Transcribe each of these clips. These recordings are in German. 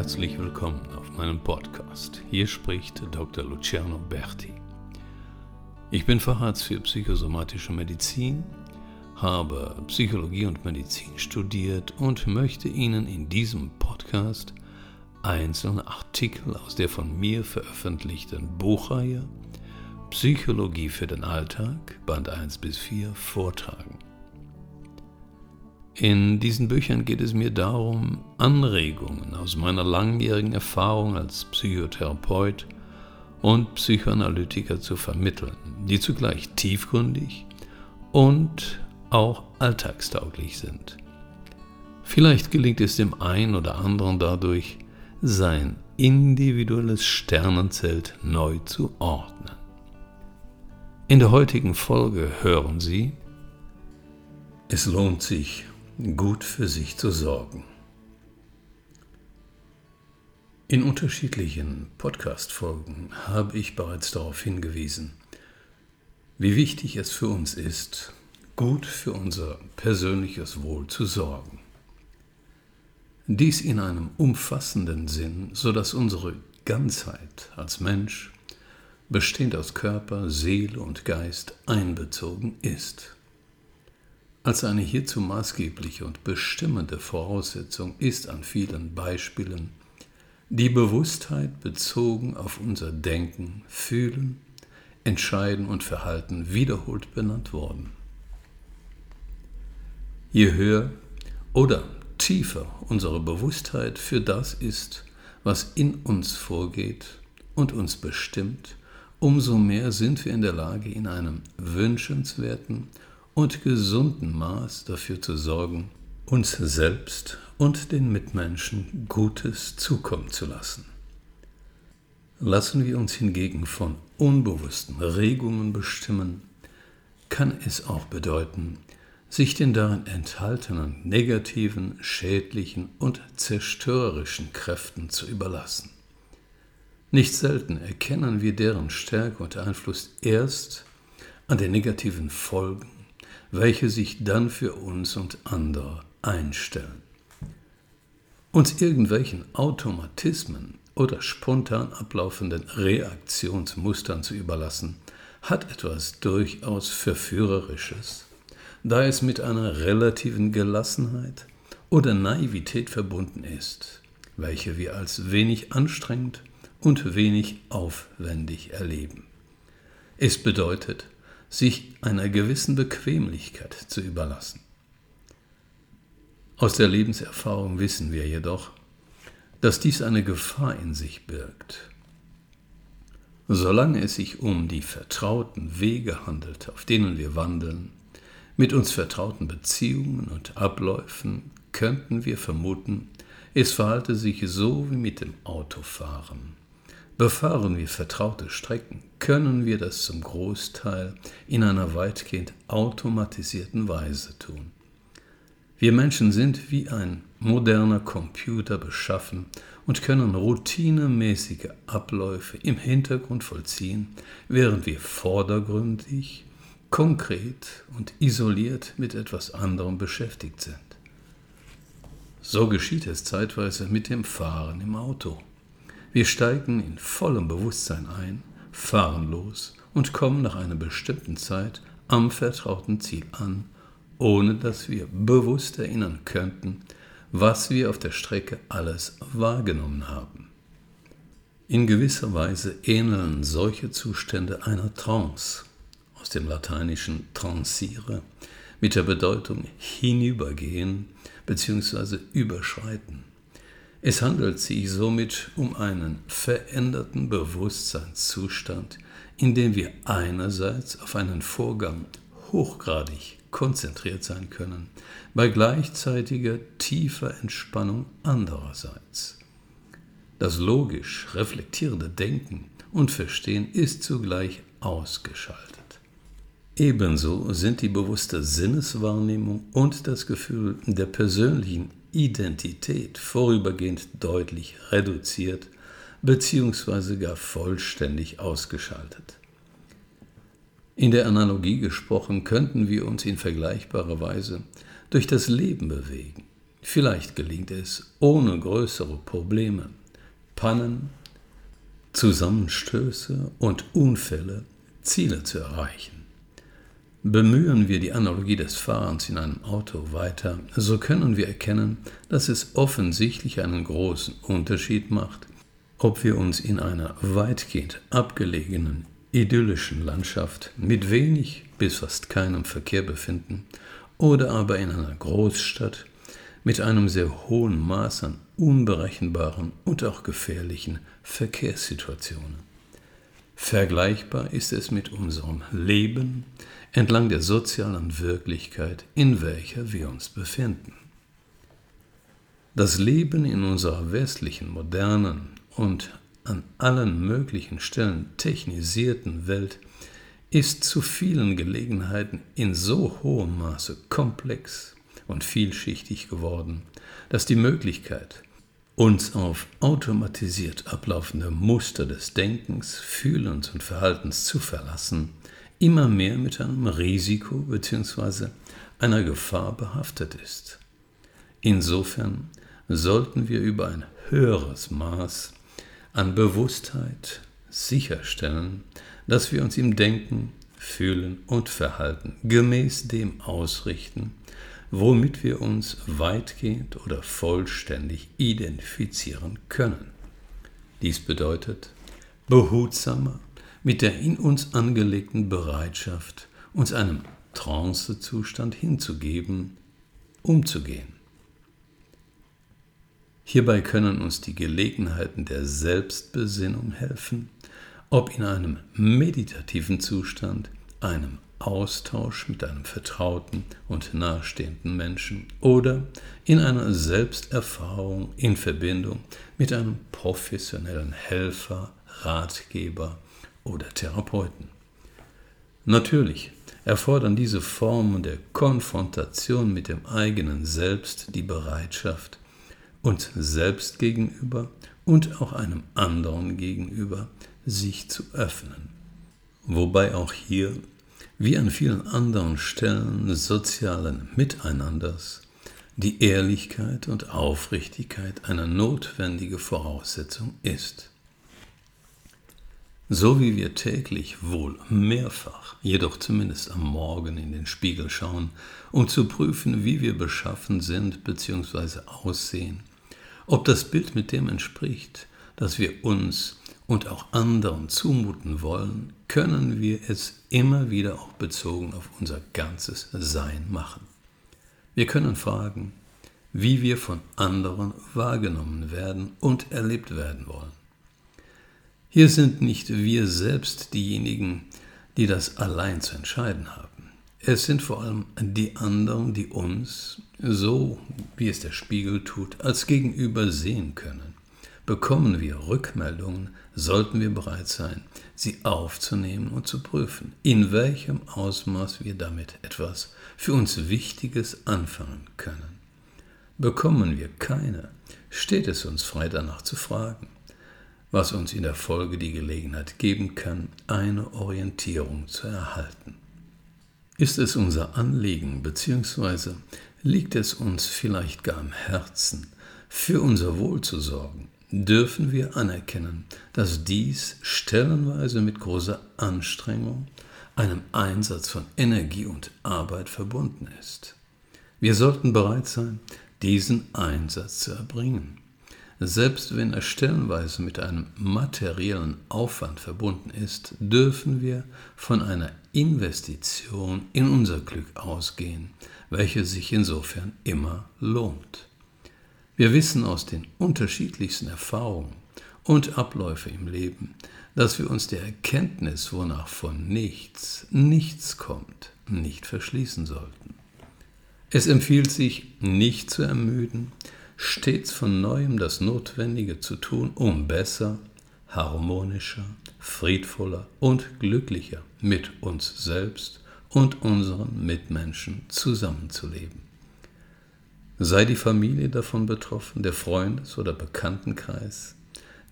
herzlich willkommen auf meinem Podcast. Hier spricht Dr. Luciano Berti. Ich bin Facharzt für psychosomatische Medizin, habe Psychologie und Medizin studiert und möchte Ihnen in diesem Podcast einzelne Artikel aus der von mir veröffentlichten Buchreihe Psychologie für den Alltag, Band 1 bis 4, vortragen. In diesen Büchern geht es mir darum, Anregungen aus meiner langjährigen Erfahrung als Psychotherapeut und Psychoanalytiker zu vermitteln, die zugleich tiefgründig und auch alltagstauglich sind. Vielleicht gelingt es dem einen oder anderen dadurch, sein individuelles Sternenzelt neu zu ordnen. In der heutigen Folge hören Sie, es lohnt sich, gut für sich zu sorgen. In unterschiedlichen Podcast-Folgen habe ich bereits darauf hingewiesen, wie wichtig es für uns ist, gut für unser persönliches Wohl zu sorgen. Dies in einem umfassenden Sinn, so dass unsere Ganzheit als Mensch, bestehend aus Körper, Seele und Geist, einbezogen ist. Als eine hierzu maßgebliche und bestimmende Voraussetzung ist an vielen Beispielen die Bewusstheit bezogen auf unser Denken, Fühlen, Entscheiden und Verhalten wiederholt benannt worden. Je höher oder tiefer unsere Bewusstheit für das ist, was in uns vorgeht und uns bestimmt, umso mehr sind wir in der Lage, in einem wünschenswerten und gesunden Maß dafür zu sorgen, uns selbst und den Mitmenschen Gutes zukommen zu lassen. Lassen wir uns hingegen von unbewussten Regungen bestimmen, kann es auch bedeuten, sich den darin enthaltenen negativen, schädlichen und zerstörerischen Kräften zu überlassen. Nicht selten erkennen wir deren Stärke und Einfluss erst an den negativen Folgen welche sich dann für uns und andere einstellen. Uns irgendwelchen Automatismen oder spontan ablaufenden Reaktionsmustern zu überlassen, hat etwas durchaus Verführerisches, da es mit einer relativen Gelassenheit oder Naivität verbunden ist, welche wir als wenig anstrengend und wenig aufwendig erleben. Es bedeutet, sich einer gewissen Bequemlichkeit zu überlassen. Aus der Lebenserfahrung wissen wir jedoch, dass dies eine Gefahr in sich birgt. Solange es sich um die vertrauten Wege handelt, auf denen wir wandeln, mit uns vertrauten Beziehungen und Abläufen, könnten wir vermuten, es verhalte sich so wie mit dem Autofahren. Befahren wir vertraute Strecken, können wir das zum Großteil in einer weitgehend automatisierten Weise tun. Wir Menschen sind wie ein moderner Computer beschaffen und können routinemäßige Abläufe im Hintergrund vollziehen, während wir vordergründig, konkret und isoliert mit etwas anderem beschäftigt sind. So geschieht es zeitweise mit dem Fahren im Auto. Wir steigen in vollem Bewusstsein ein, fahren los und kommen nach einer bestimmten Zeit am vertrauten Ziel an, ohne dass wir bewusst erinnern könnten, was wir auf der Strecke alles wahrgenommen haben. In gewisser Weise ähneln solche Zustände einer Trance, aus dem lateinischen transire, mit der Bedeutung hinübergehen bzw. überschreiten. Es handelt sich somit um einen veränderten Bewusstseinszustand, in dem wir einerseits auf einen Vorgang hochgradig konzentriert sein können, bei gleichzeitiger tiefer Entspannung andererseits. Das logisch reflektierende Denken und Verstehen ist zugleich ausgeschaltet. Ebenso sind die bewusste Sinneswahrnehmung und das Gefühl der persönlichen Identität vorübergehend deutlich reduziert bzw. gar vollständig ausgeschaltet. In der Analogie gesprochen könnten wir uns in vergleichbarer Weise durch das Leben bewegen, Vielleicht gelingt es ohne größere Probleme, Pannen, Zusammenstöße und Unfälle Ziele zu erreichen. Bemühen wir die Analogie des Fahrens in einem Auto weiter, so können wir erkennen, dass es offensichtlich einen großen Unterschied macht, ob wir uns in einer weitgehend abgelegenen, idyllischen Landschaft mit wenig bis fast keinem Verkehr befinden oder aber in einer Großstadt mit einem sehr hohen Maß an unberechenbaren und auch gefährlichen Verkehrssituationen. Vergleichbar ist es mit unserem Leben entlang der sozialen Wirklichkeit, in welcher wir uns befinden. Das Leben in unserer westlichen, modernen und an allen möglichen Stellen technisierten Welt ist zu vielen Gelegenheiten in so hohem Maße komplex und vielschichtig geworden, dass die Möglichkeit, uns auf automatisiert ablaufende Muster des Denkens, Fühlens und Verhaltens zu verlassen, immer mehr mit einem Risiko bzw. einer Gefahr behaftet ist. Insofern sollten wir über ein höheres Maß an Bewusstheit sicherstellen, dass wir uns im Denken, Fühlen und Verhalten gemäß dem ausrichten, womit wir uns weitgehend oder vollständig identifizieren können. Dies bedeutet behutsamer mit der in uns angelegten Bereitschaft, uns einem Trancezustand hinzugeben, umzugehen. Hierbei können uns die Gelegenheiten der Selbstbesinnung helfen, ob in einem meditativen Zustand, einem Austausch mit einem vertrauten und nahestehenden Menschen oder in einer Selbsterfahrung in Verbindung mit einem professionellen Helfer, Ratgeber oder Therapeuten. Natürlich erfordern diese Formen der Konfrontation mit dem eigenen Selbst die Bereitschaft, uns selbst gegenüber und auch einem anderen gegenüber sich zu öffnen. Wobei auch hier wie an vielen anderen Stellen sozialen Miteinanders die Ehrlichkeit und Aufrichtigkeit eine notwendige Voraussetzung ist. So wie wir täglich wohl mehrfach, jedoch zumindest am Morgen in den Spiegel schauen, um zu prüfen, wie wir beschaffen sind bzw. aussehen, ob das Bild mit dem entspricht, das wir uns und auch anderen zumuten wollen, können wir es immer wieder auch bezogen auf unser ganzes Sein machen. Wir können fragen, wie wir von anderen wahrgenommen werden und erlebt werden wollen. Hier sind nicht wir selbst diejenigen, die das allein zu entscheiden haben. Es sind vor allem die anderen, die uns, so wie es der Spiegel tut, als Gegenüber sehen können. Bekommen wir Rückmeldungen, sollten wir bereit sein, sie aufzunehmen und zu prüfen, in welchem Ausmaß wir damit etwas für uns Wichtiges anfangen können. Bekommen wir keine, steht es uns frei danach zu fragen, was uns in der Folge die Gelegenheit geben kann, eine Orientierung zu erhalten. Ist es unser Anliegen bzw. liegt es uns vielleicht gar am Herzen, für unser Wohl zu sorgen, dürfen wir anerkennen, dass dies stellenweise mit großer Anstrengung, einem Einsatz von Energie und Arbeit verbunden ist. Wir sollten bereit sein, diesen Einsatz zu erbringen. Selbst wenn er stellenweise mit einem materiellen Aufwand verbunden ist, dürfen wir von einer Investition in unser Glück ausgehen, welche sich insofern immer lohnt. Wir wissen aus den unterschiedlichsten Erfahrungen und Abläufe im Leben, dass wir uns der Erkenntnis, wonach von nichts nichts kommt, nicht verschließen sollten. Es empfiehlt sich, nicht zu ermüden, stets von neuem das Notwendige zu tun, um besser, harmonischer, friedvoller und glücklicher mit uns selbst und unseren Mitmenschen zusammenzuleben. Sei die Familie davon betroffen, der Freundes- oder Bekanntenkreis,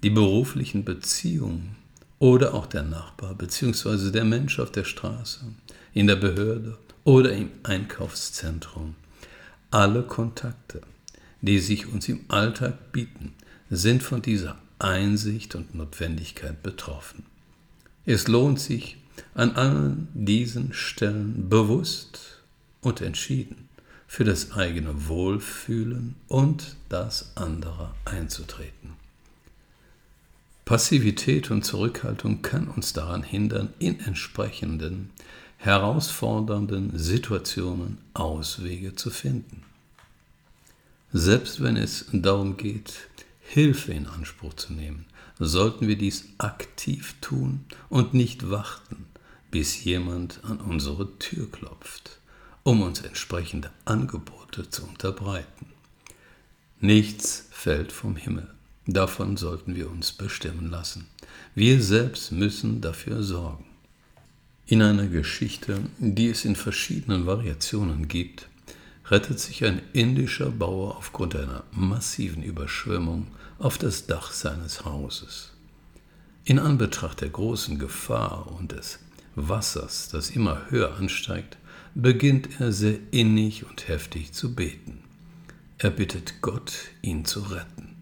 die beruflichen Beziehungen oder auch der Nachbar bzw. der Mensch auf der Straße, in der Behörde oder im Einkaufszentrum. Alle Kontakte, die sich uns im Alltag bieten, sind von dieser Einsicht und Notwendigkeit betroffen. Es lohnt sich, an allen diesen Stellen bewusst und entschieden für das eigene Wohlfühlen und das andere einzutreten. Passivität und Zurückhaltung kann uns daran hindern, in entsprechenden, herausfordernden Situationen Auswege zu finden. Selbst wenn es darum geht, Hilfe in Anspruch zu nehmen, sollten wir dies aktiv tun und nicht warten, bis jemand an unsere Tür klopft, um uns entsprechende Angebote zu unterbreiten. Nichts fällt vom Himmel. Davon sollten wir uns bestimmen lassen. Wir selbst müssen dafür sorgen. In einer Geschichte, die es in verschiedenen Variationen gibt, rettet sich ein indischer Bauer aufgrund einer massiven Überschwemmung auf das Dach seines Hauses. In Anbetracht der großen Gefahr und des Wassers, das immer höher ansteigt, beginnt er sehr innig und heftig zu beten. Er bittet Gott, ihn zu retten.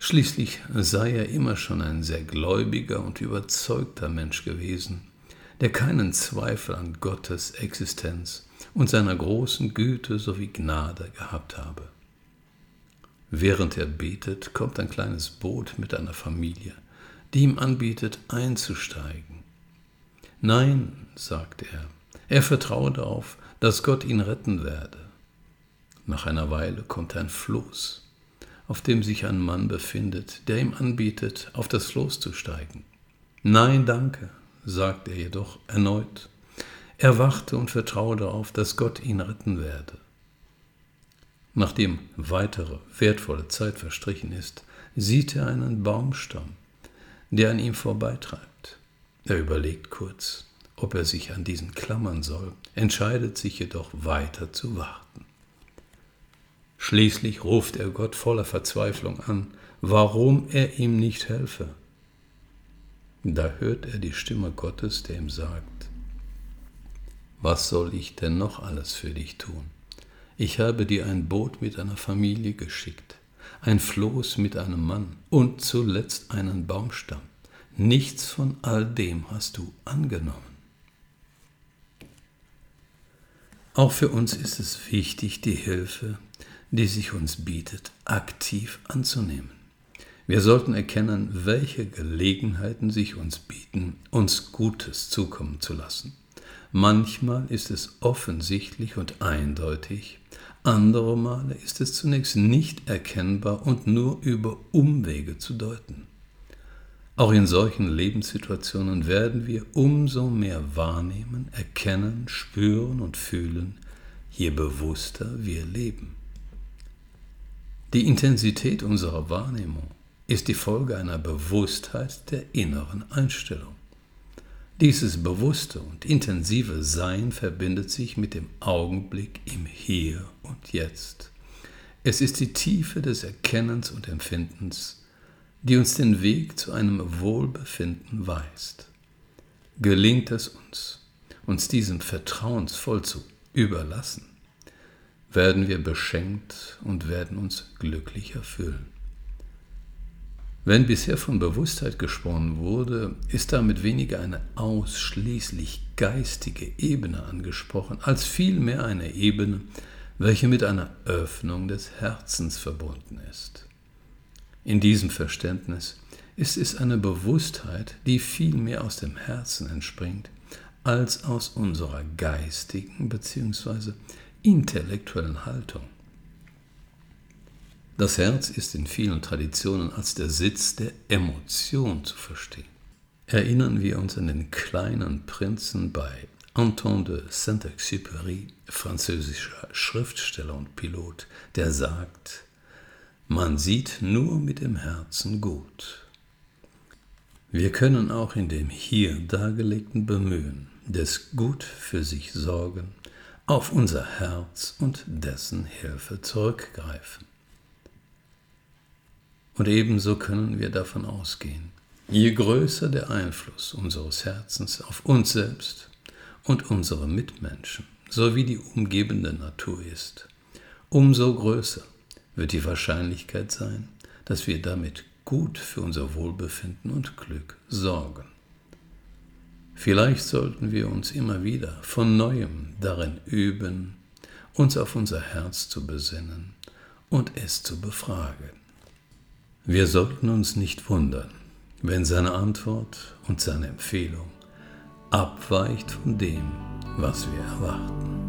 Schließlich sei er immer schon ein sehr gläubiger und überzeugter Mensch gewesen, der keinen Zweifel an Gottes Existenz und seiner großen Güte sowie Gnade gehabt habe. Während er betet, kommt ein kleines Boot mit einer Familie, die ihm anbietet, einzusteigen. Nein, sagt er, er vertraue darauf, dass Gott ihn retten werde. Nach einer Weile kommt ein Floß, auf dem sich ein Mann befindet, der ihm anbietet, auf das Floß zu steigen. Nein, danke, sagt er jedoch erneut. Er wachte und vertraue darauf, dass Gott ihn retten werde. Nachdem weitere wertvolle Zeit verstrichen ist, sieht er einen Baumstamm, der an ihm vorbeitreibt. Er überlegt kurz, ob er sich an diesen klammern soll, entscheidet sich jedoch weiter zu warten. Schließlich ruft er Gott voller Verzweiflung an, warum er ihm nicht helfe. Da hört er die Stimme Gottes, der ihm sagt, was soll ich denn noch alles für dich tun? Ich habe dir ein Boot mit einer Familie geschickt, ein Floß mit einem Mann und zuletzt einen Baumstamm. Nichts von all dem hast du angenommen. Auch für uns ist es wichtig, die Hilfe, die sich uns bietet, aktiv anzunehmen. Wir sollten erkennen, welche Gelegenheiten sich uns bieten, uns Gutes zukommen zu lassen. Manchmal ist es offensichtlich und eindeutig, andere Male ist es zunächst nicht erkennbar und nur über Umwege zu deuten. Auch in solchen Lebenssituationen werden wir umso mehr wahrnehmen, erkennen, spüren und fühlen, je bewusster wir leben. Die Intensität unserer Wahrnehmung ist die Folge einer Bewusstheit der inneren Einstellung. Dieses bewusste und intensive Sein verbindet sich mit dem Augenblick im Hier und Jetzt. Es ist die Tiefe des Erkennens und Empfindens, die uns den Weg zu einem Wohlbefinden weist. Gelingt es uns, uns diesem vertrauensvoll zu überlassen, werden wir beschenkt und werden uns glücklicher fühlen. Wenn bisher von Bewusstheit gesprochen wurde, ist damit weniger eine ausschließlich geistige Ebene angesprochen, als vielmehr eine Ebene, welche mit einer Öffnung des Herzens verbunden ist. In diesem Verständnis ist es eine Bewusstheit, die viel mehr aus dem Herzen entspringt, als aus unserer geistigen bzw. intellektuellen Haltung. Das Herz ist in vielen Traditionen als der Sitz der Emotion zu verstehen. Erinnern wir uns an den kleinen Prinzen bei Anton de Saint-Exupéry, französischer Schriftsteller und Pilot, der sagt, man sieht nur mit dem Herzen gut. Wir können auch in dem hier dargelegten Bemühen des Gut für sich Sorgen auf unser Herz und dessen Hilfe zurückgreifen. Und ebenso können wir davon ausgehen, je größer der Einfluss unseres Herzens auf uns selbst und unsere Mitmenschen sowie die umgebende Natur ist, umso größer wird die Wahrscheinlichkeit sein, dass wir damit gut für unser Wohlbefinden und Glück sorgen. Vielleicht sollten wir uns immer wieder von neuem darin üben, uns auf unser Herz zu besinnen und es zu befragen. Wir sollten uns nicht wundern, wenn seine Antwort und seine Empfehlung abweicht von dem, was wir erwarten.